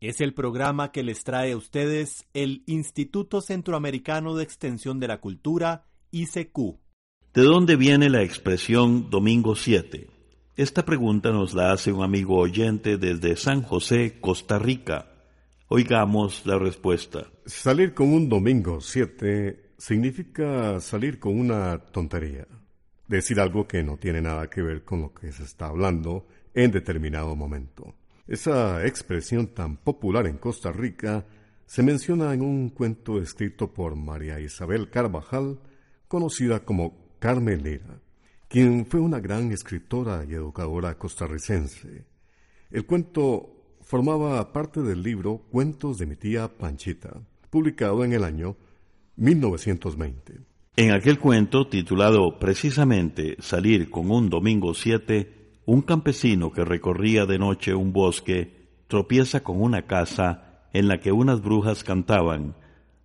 Es el programa que les trae a ustedes el Instituto Centroamericano de Extensión de la Cultura, ICQ. ¿De dónde viene la expresión Domingo 7? Esta pregunta nos la hace un amigo oyente desde San José, Costa Rica. Oigamos la respuesta. Salir con un domingo 7 significa salir con una tontería. Decir algo que no tiene nada que ver con lo que se está hablando en determinado momento. Esa expresión tan popular en Costa Rica se menciona en un cuento escrito por María Isabel Carvajal, conocida como Carmen Lira, quien fue una gran escritora y educadora costarricense. El cuento formaba parte del libro Cuentos de mi tía Panchita, publicado en el año 1920. En aquel cuento, titulado precisamente Salir con un domingo 7, un campesino que recorría de noche un bosque tropieza con una casa en la que unas brujas cantaban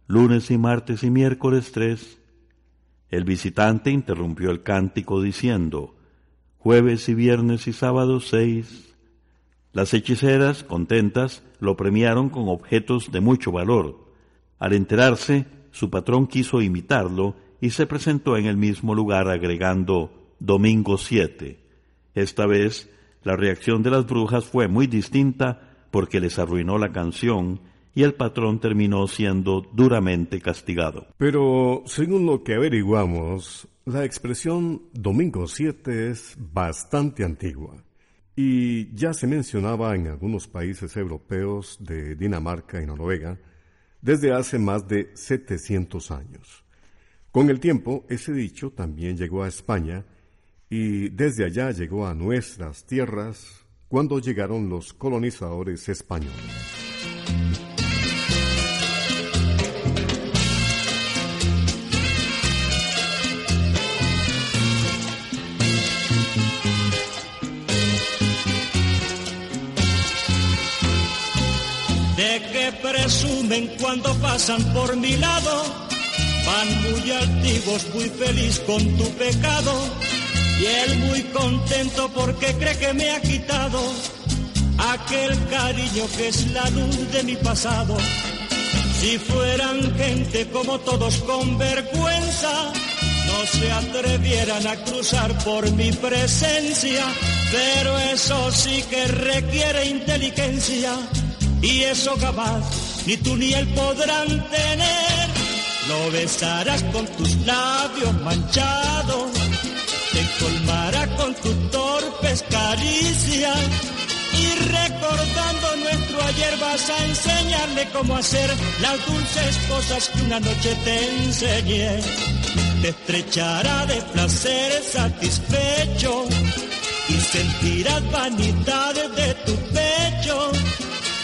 lunes y martes y miércoles tres. El visitante interrumpió el cántico diciendo jueves y viernes y sábados seis. Las hechiceras, contentas, lo premiaron con objetos de mucho valor. Al enterarse, su patrón quiso imitarlo y se presentó en el mismo lugar agregando domingo siete. Esta vez, la reacción de las brujas fue muy distinta porque les arruinó la canción y el patrón terminó siendo duramente castigado. Pero, según lo que averiguamos, la expresión Domingo 7 es bastante antigua y ya se mencionaba en algunos países europeos de Dinamarca y Noruega desde hace más de 700 años. Con el tiempo, ese dicho también llegó a España y desde allá llegó a nuestras tierras cuando llegaron los colonizadores españoles. De que presumen cuando pasan por mi lado, van muy altivos, muy feliz con tu pecado y él muy contento porque cree que me ha quitado aquel cariño que es la luz de mi pasado. Si fueran gente como todos con vergüenza, no se atrevieran a cruzar por mi presencia, pero eso sí que requiere inteligencia y eso capaz ni tú ni él podrán tener. Lo besarás con tus labios manchados colmará con tu torpes caricias y recordando nuestro ayer vas a enseñarle cómo hacer las dulces cosas que una noche te enseñé. Te estrechará de placer satisfecho y sentirás vanidades de tu pecho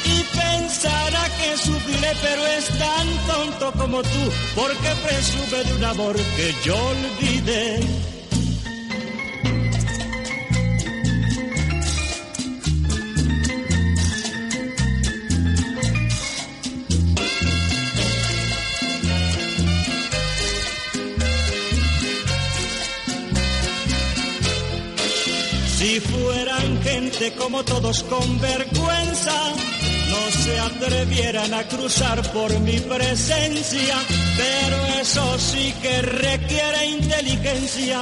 y pensará que sufriré pero es tan tonto como tú porque presume de un amor que yo olvidé. Como todos con vergüenza, no no se atrevieran a cruzar por mi presencia, pero eso sí que requiere inteligencia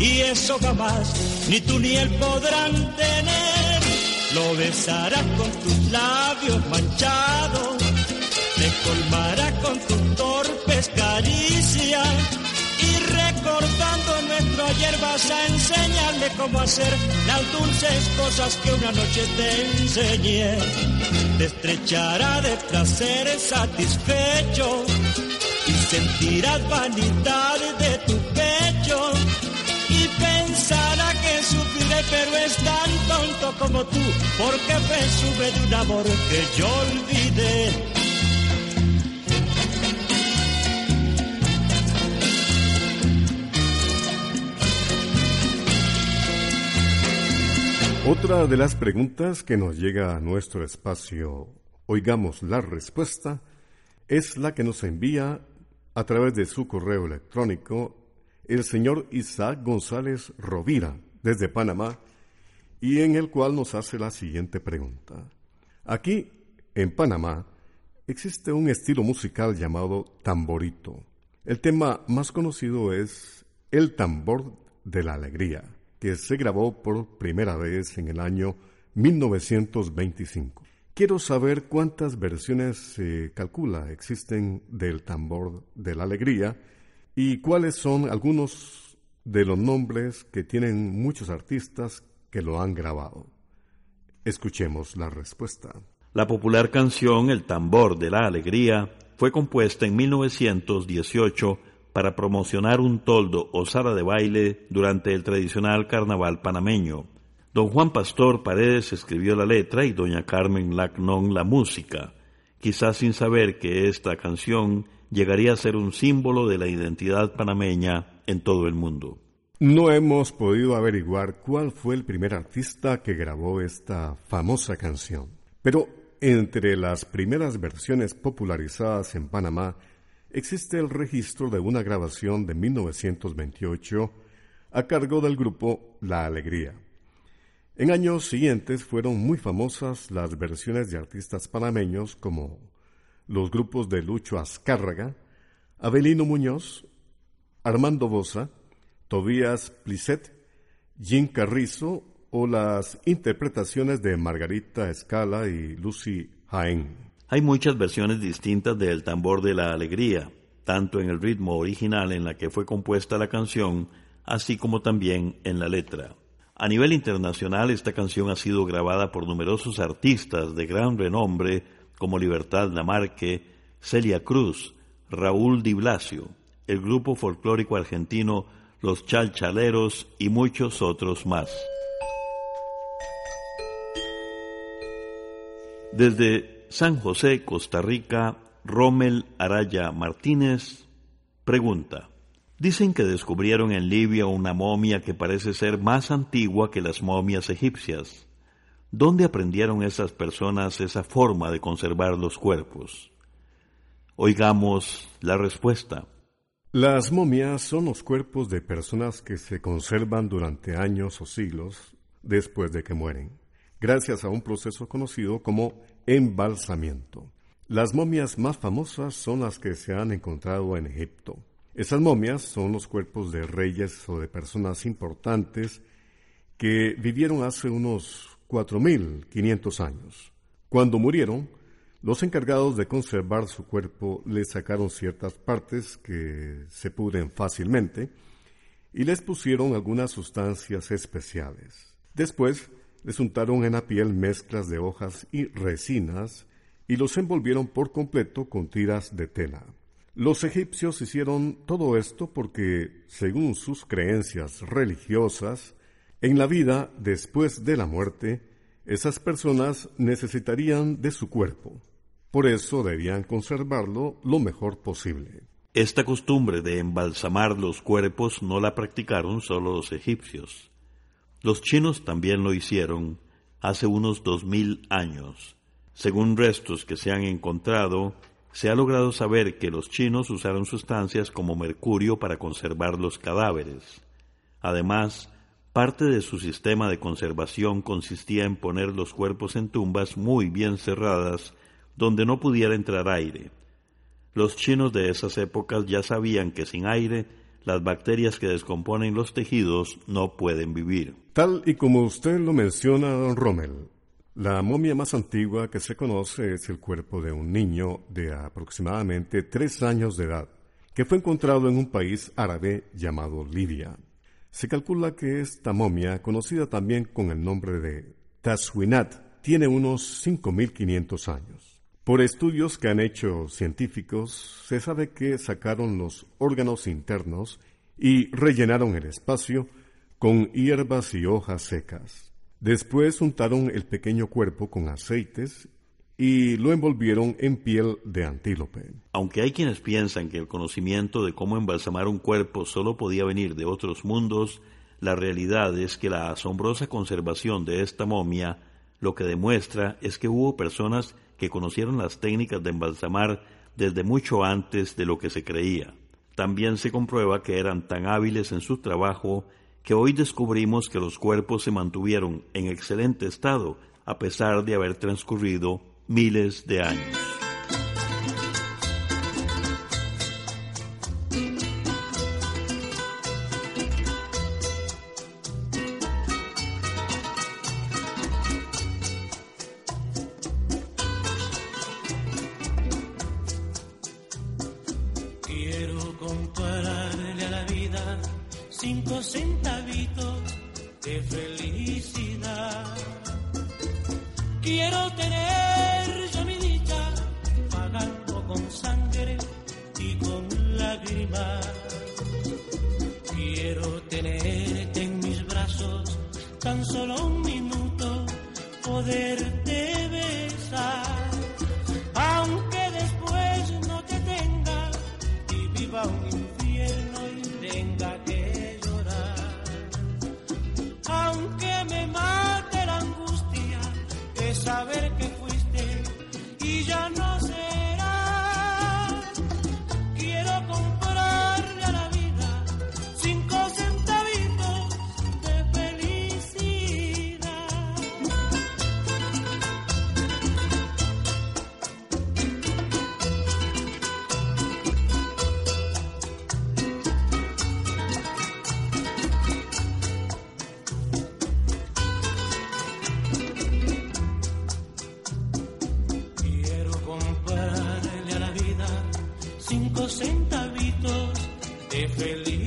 y eso jamás ni tú ni él podrán tener. Lo besarás con tus labios manchados, te colmará con tus torpes caricias y recordando nuestro ayer vas a enseñarle cómo hacer las dulces cosas que una noche te enseñé. Te estrechará de placer satisfecho y sentirás vanidad de tu pecho y pensará que sufriré pero es tan tonto como tú porque presume de un amor que yo olvidé. Otra de las preguntas que nos llega a nuestro espacio, oigamos la respuesta, es la que nos envía a través de su correo electrónico el señor Isaac González Rovira desde Panamá y en el cual nos hace la siguiente pregunta. Aquí, en Panamá, existe un estilo musical llamado tamborito. El tema más conocido es El tambor de la alegría que se grabó por primera vez en el año 1925. Quiero saber cuántas versiones se calcula existen del tambor de la alegría y cuáles son algunos de los nombres que tienen muchos artistas que lo han grabado. Escuchemos la respuesta. La popular canción El tambor de la alegría fue compuesta en 1918 para promocionar un toldo o sala de baile durante el tradicional carnaval panameño. Don Juan Pastor Paredes escribió la letra y doña Carmen Lacnon la música, quizás sin saber que esta canción llegaría a ser un símbolo de la identidad panameña en todo el mundo. No hemos podido averiguar cuál fue el primer artista que grabó esta famosa canción, pero entre las primeras versiones popularizadas en Panamá existe el registro de una grabación de 1928 a cargo del grupo La Alegría. En años siguientes fueron muy famosas las versiones de artistas panameños como los grupos de Lucho Azcárraga, Abelino Muñoz, Armando Bosa, Tobías Plisset, Jim Carrizo o las interpretaciones de Margarita Escala y Lucy Jaén. Hay muchas versiones distintas del tambor de la alegría, tanto en el ritmo original en la que fue compuesta la canción, así como también en la letra. A nivel internacional, esta canción ha sido grabada por numerosos artistas de gran renombre como Libertad Lamarque, Celia Cruz, Raúl Di Blasio, el grupo folclórico argentino Los Chalchaleros y muchos otros más. Desde San José, Costa Rica, Rommel Araya Martínez pregunta. Dicen que descubrieron en Libia una momia que parece ser más antigua que las momias egipcias. ¿Dónde aprendieron esas personas esa forma de conservar los cuerpos? Oigamos la respuesta. Las momias son los cuerpos de personas que se conservan durante años o siglos después de que mueren, gracias a un proceso conocido como embalsamiento. Las momias más famosas son las que se han encontrado en Egipto. Esas momias son los cuerpos de reyes o de personas importantes que vivieron hace unos 4.500 años. Cuando murieron, los encargados de conservar su cuerpo les sacaron ciertas partes que se pudren fácilmente y les pusieron algunas sustancias especiales. Después les untaron en la piel mezclas de hojas y resinas y los envolvieron por completo con tiras de tela. Los egipcios hicieron todo esto porque, según sus creencias religiosas, en la vida después de la muerte, esas personas necesitarían de su cuerpo. Por eso debían conservarlo lo mejor posible. Esta costumbre de embalsamar los cuerpos no la practicaron solo los egipcios. Los chinos también lo hicieron hace unos dos mil años. Según restos que se han encontrado, se ha logrado saber que los chinos usaron sustancias como mercurio para conservar los cadáveres. Además, Parte de su sistema de conservación consistía en poner los cuerpos en tumbas muy bien cerradas donde no pudiera entrar aire. Los chinos de esas épocas ya sabían que sin aire las bacterias que descomponen los tejidos no pueden vivir. Tal y como usted lo menciona, don Rommel, la momia más antigua que se conoce es el cuerpo de un niño de aproximadamente tres años de edad, que fue encontrado en un país árabe llamado Libia. Se calcula que esta momia, conocida también con el nombre de Taswinat, tiene unos 5.500 años. Por estudios que han hecho científicos, se sabe que sacaron los órganos internos y rellenaron el espacio con hierbas y hojas secas. Después untaron el pequeño cuerpo con aceites y lo envolvieron en piel de antílope. Aunque hay quienes piensan que el conocimiento de cómo embalsamar un cuerpo solo podía venir de otros mundos, la realidad es que la asombrosa conservación de esta momia lo que demuestra es que hubo personas que conocieron las técnicas de embalsamar desde mucho antes de lo que se creía. También se comprueba que eran tan hábiles en su trabajo que hoy descubrimos que los cuerpos se mantuvieron en excelente estado a pesar de haber transcurrido miles de años. Tan feliz.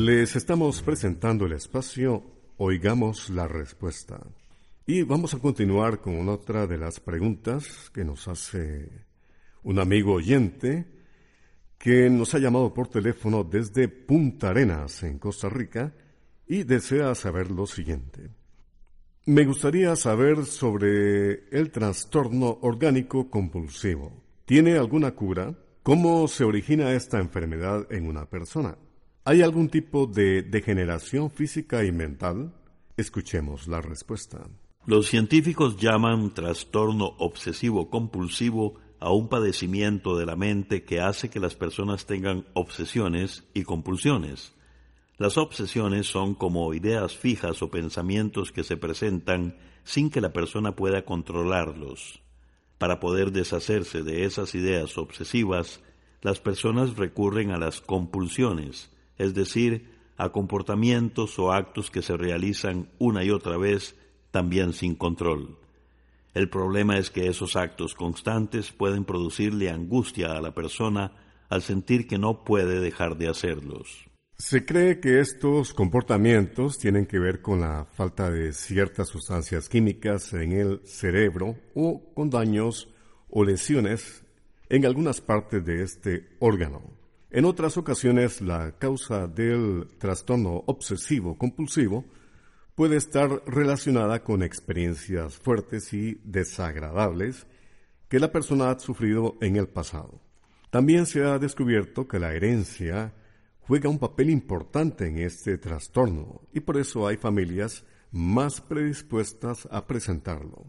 Les estamos presentando el espacio Oigamos la Respuesta. Y vamos a continuar con otra de las preguntas que nos hace un amigo oyente que nos ha llamado por teléfono desde Punta Arenas, en Costa Rica, y desea saber lo siguiente. Me gustaría saber sobre el trastorno orgánico compulsivo. ¿Tiene alguna cura? ¿Cómo se origina esta enfermedad en una persona? ¿Hay algún tipo de degeneración física y mental? Escuchemos la respuesta. Los científicos llaman trastorno obsesivo compulsivo a un padecimiento de la mente que hace que las personas tengan obsesiones y compulsiones. Las obsesiones son como ideas fijas o pensamientos que se presentan sin que la persona pueda controlarlos. Para poder deshacerse de esas ideas obsesivas, las personas recurren a las compulsiones, es decir, a comportamientos o actos que se realizan una y otra vez, también sin control. El problema es que esos actos constantes pueden producirle angustia a la persona al sentir que no puede dejar de hacerlos. Se cree que estos comportamientos tienen que ver con la falta de ciertas sustancias químicas en el cerebro o con daños o lesiones en algunas partes de este órgano. En otras ocasiones, la causa del trastorno obsesivo compulsivo puede estar relacionada con experiencias fuertes y desagradables que la persona ha sufrido en el pasado. También se ha descubierto que la herencia juega un papel importante en este trastorno y por eso hay familias más predispuestas a presentarlo.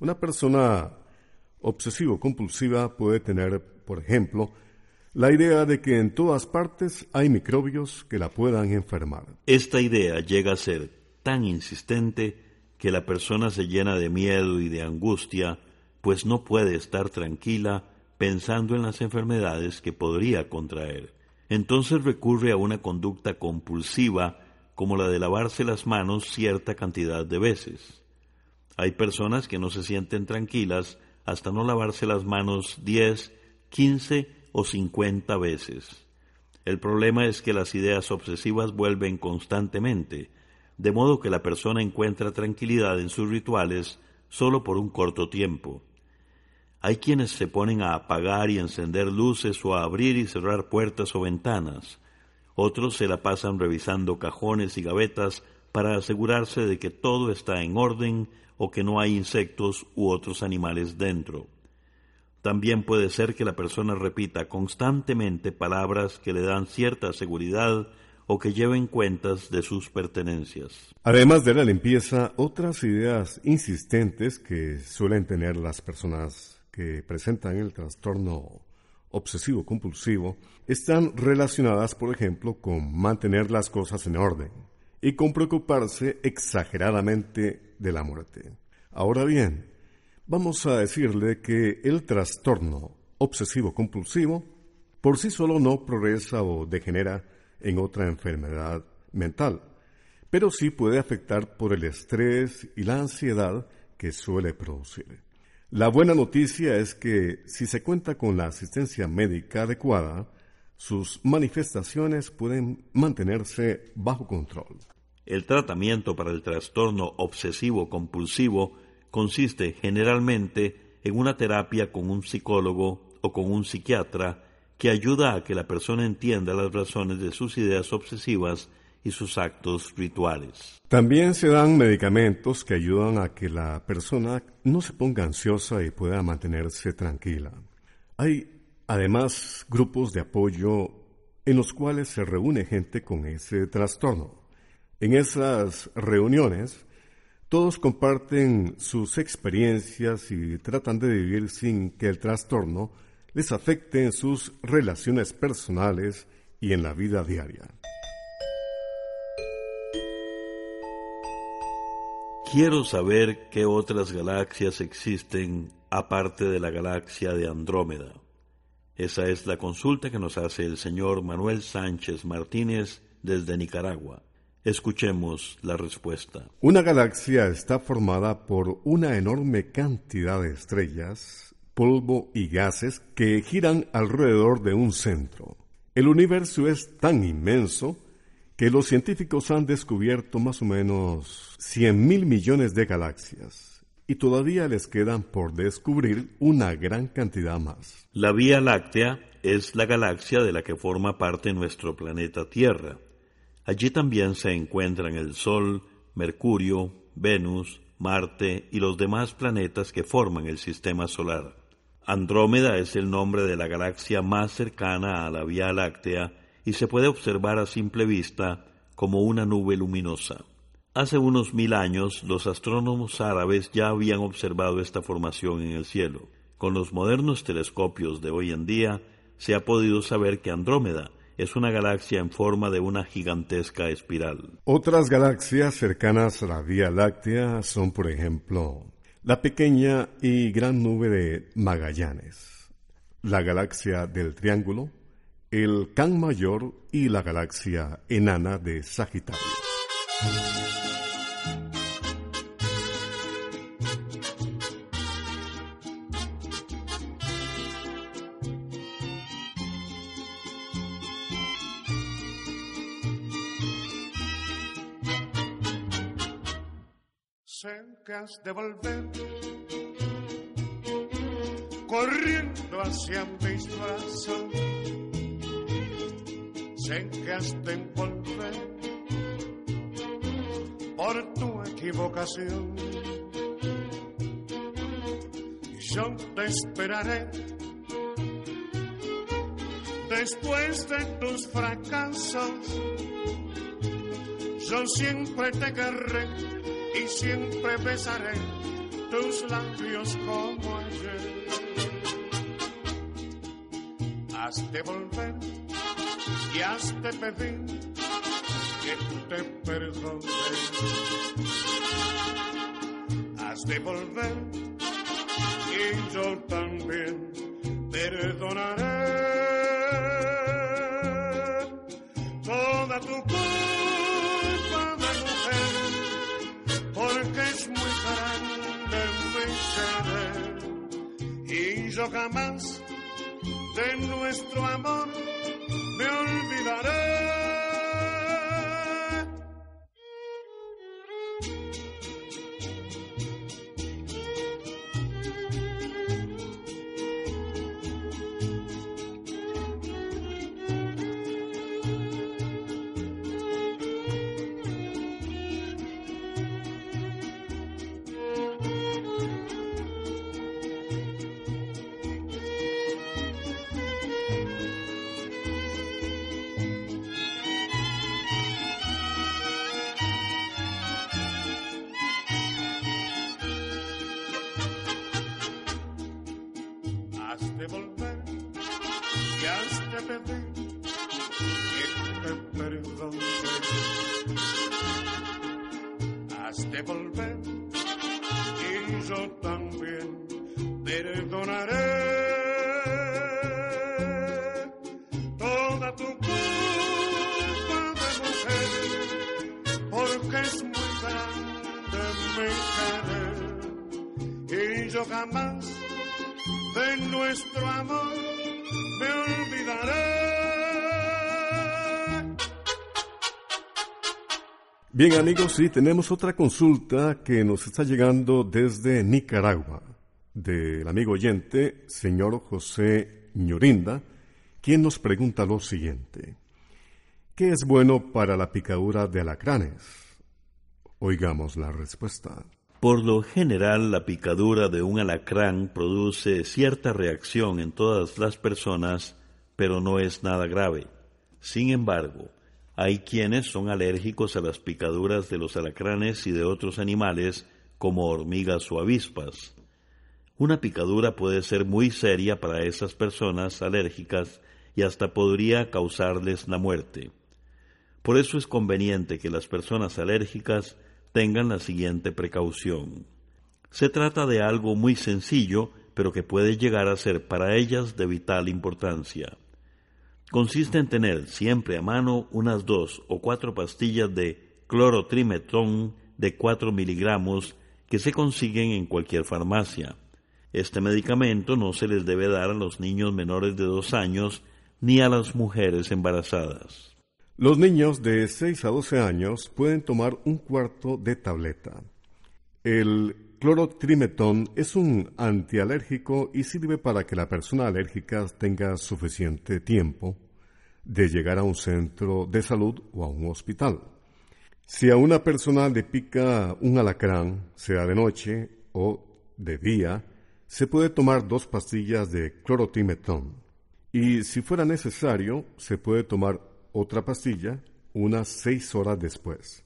Una persona obsesivo-compulsiva puede tener, por ejemplo, la idea de que en todas partes hay microbios que la puedan enfermar. Esta idea llega a ser tan insistente que la persona se llena de miedo y de angustia, pues no puede estar tranquila pensando en las enfermedades que podría contraer entonces recurre a una conducta compulsiva como la de lavarse las manos cierta cantidad de veces. Hay personas que no se sienten tranquilas hasta no lavarse las manos 10, 15 o 50 veces. El problema es que las ideas obsesivas vuelven constantemente, de modo que la persona encuentra tranquilidad en sus rituales solo por un corto tiempo. Hay quienes se ponen a apagar y encender luces o a abrir y cerrar puertas o ventanas. Otros se la pasan revisando cajones y gavetas para asegurarse de que todo está en orden o que no hay insectos u otros animales dentro. También puede ser que la persona repita constantemente palabras que le dan cierta seguridad o que lleven cuentas de sus pertenencias. Además de la limpieza, otras ideas insistentes que suelen tener las personas que presentan el trastorno obsesivo compulsivo están relacionadas, por ejemplo, con mantener las cosas en orden y con preocuparse exageradamente de la muerte. Ahora bien, vamos a decirle que el trastorno obsesivo compulsivo por sí solo no progresa o degenera en otra enfermedad mental, pero sí puede afectar por el estrés y la ansiedad que suele producir. La buena noticia es que si se cuenta con la asistencia médica adecuada, sus manifestaciones pueden mantenerse bajo control. El tratamiento para el trastorno obsesivo compulsivo consiste generalmente en una terapia con un psicólogo o con un psiquiatra que ayuda a que la persona entienda las razones de sus ideas obsesivas y sus actos rituales. También se dan medicamentos que ayudan a que la persona no se ponga ansiosa y pueda mantenerse tranquila. Hay además grupos de apoyo en los cuales se reúne gente con ese trastorno. En esas reuniones, todos comparten sus experiencias y tratan de vivir sin que el trastorno les afecte en sus relaciones personales y en la vida diaria. Quiero saber qué otras galaxias existen aparte de la galaxia de Andrómeda. Esa es la consulta que nos hace el señor Manuel Sánchez Martínez desde Nicaragua. Escuchemos la respuesta. Una galaxia está formada por una enorme cantidad de estrellas, polvo y gases que giran alrededor de un centro. El universo es tan inmenso que los científicos han descubierto más o menos 100 mil millones de galaxias y todavía les quedan por descubrir una gran cantidad más. La Vía Láctea es la galaxia de la que forma parte nuestro planeta Tierra. Allí también se encuentran el Sol, Mercurio, Venus, Marte y los demás planetas que forman el sistema solar. Andrómeda es el nombre de la galaxia más cercana a la Vía Láctea y se puede observar a simple vista como una nube luminosa. Hace unos mil años los astrónomos árabes ya habían observado esta formación en el cielo. Con los modernos telescopios de hoy en día se ha podido saber que Andrómeda es una galaxia en forma de una gigantesca espiral. Otras galaxias cercanas a la Vía Láctea son, por ejemplo, la pequeña y gran nube de Magallanes, la galaxia del Triángulo, el Can Mayor y la galaxia enana de Sagitario. De volver corriendo hacia mis brazos. Sé que has de volver por tu equivocación. Yo te esperaré después de tus fracasos. Yo siempre te querré y siempre besaré tus labios como ayer. Has de volver y has de pedir que te perdone. Has de volver y yo también perdonaré toda tu culpa yo jamás de nuestro amor me olvidaré. Perdonaré toda tu culpa de mujer, porque es muy grande mi querer y yo jamás de nuestro amor me olvidaré. Bien amigos, sí, tenemos otra consulta que nos está llegando desde Nicaragua, del amigo oyente, señor José Ñorinda, quien nos pregunta lo siguiente. ¿Qué es bueno para la picadura de alacranes? Oigamos la respuesta. Por lo general, la picadura de un alacrán produce cierta reacción en todas las personas, pero no es nada grave. Sin embargo, hay quienes son alérgicos a las picaduras de los alacranes y de otros animales como hormigas o avispas. Una picadura puede ser muy seria para esas personas alérgicas y hasta podría causarles la muerte. Por eso es conveniente que las personas alérgicas tengan la siguiente precaución. Se trata de algo muy sencillo, pero que puede llegar a ser para ellas de vital importancia. Consiste en tener siempre a mano unas dos o cuatro pastillas de clorotrimetón de 4 miligramos que se consiguen en cualquier farmacia. Este medicamento no se les debe dar a los niños menores de dos años ni a las mujeres embarazadas. Los niños de 6 a 12 años pueden tomar un cuarto de tableta. El clorotrimetón es un antialérgico y sirve para que la persona alérgica tenga suficiente tiempo de llegar a un centro de salud o a un hospital. Si a una persona le pica un alacrán, sea de noche o de día, se puede tomar dos pastillas de clorotrimetón. Y si fuera necesario, se puede tomar otra pastilla unas seis horas después.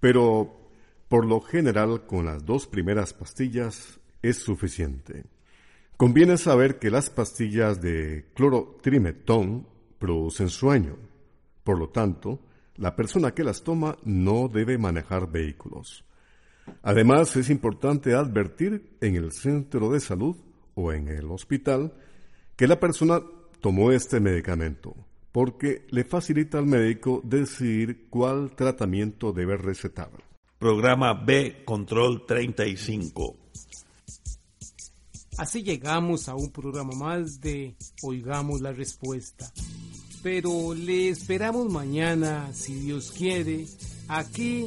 Pero por lo general con las dos primeras pastillas es suficiente. Conviene saber que las pastillas de clorotrimetón producen sueño. Por lo tanto, la persona que las toma no debe manejar vehículos. Además, es importante advertir en el centro de salud o en el hospital que la persona tomó este medicamento porque le facilita al médico decidir cuál tratamiento debe recetar. Programa B Control 35. Así llegamos a un programa más de Oigamos la Respuesta. Pero le esperamos mañana, si Dios quiere, aquí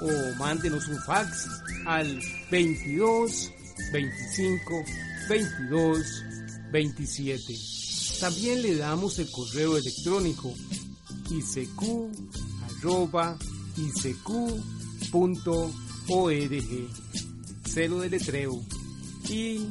o mándenos un fax al 22 25 22 27. También le damos el correo electrónico isq Celo de letreo icecu.org.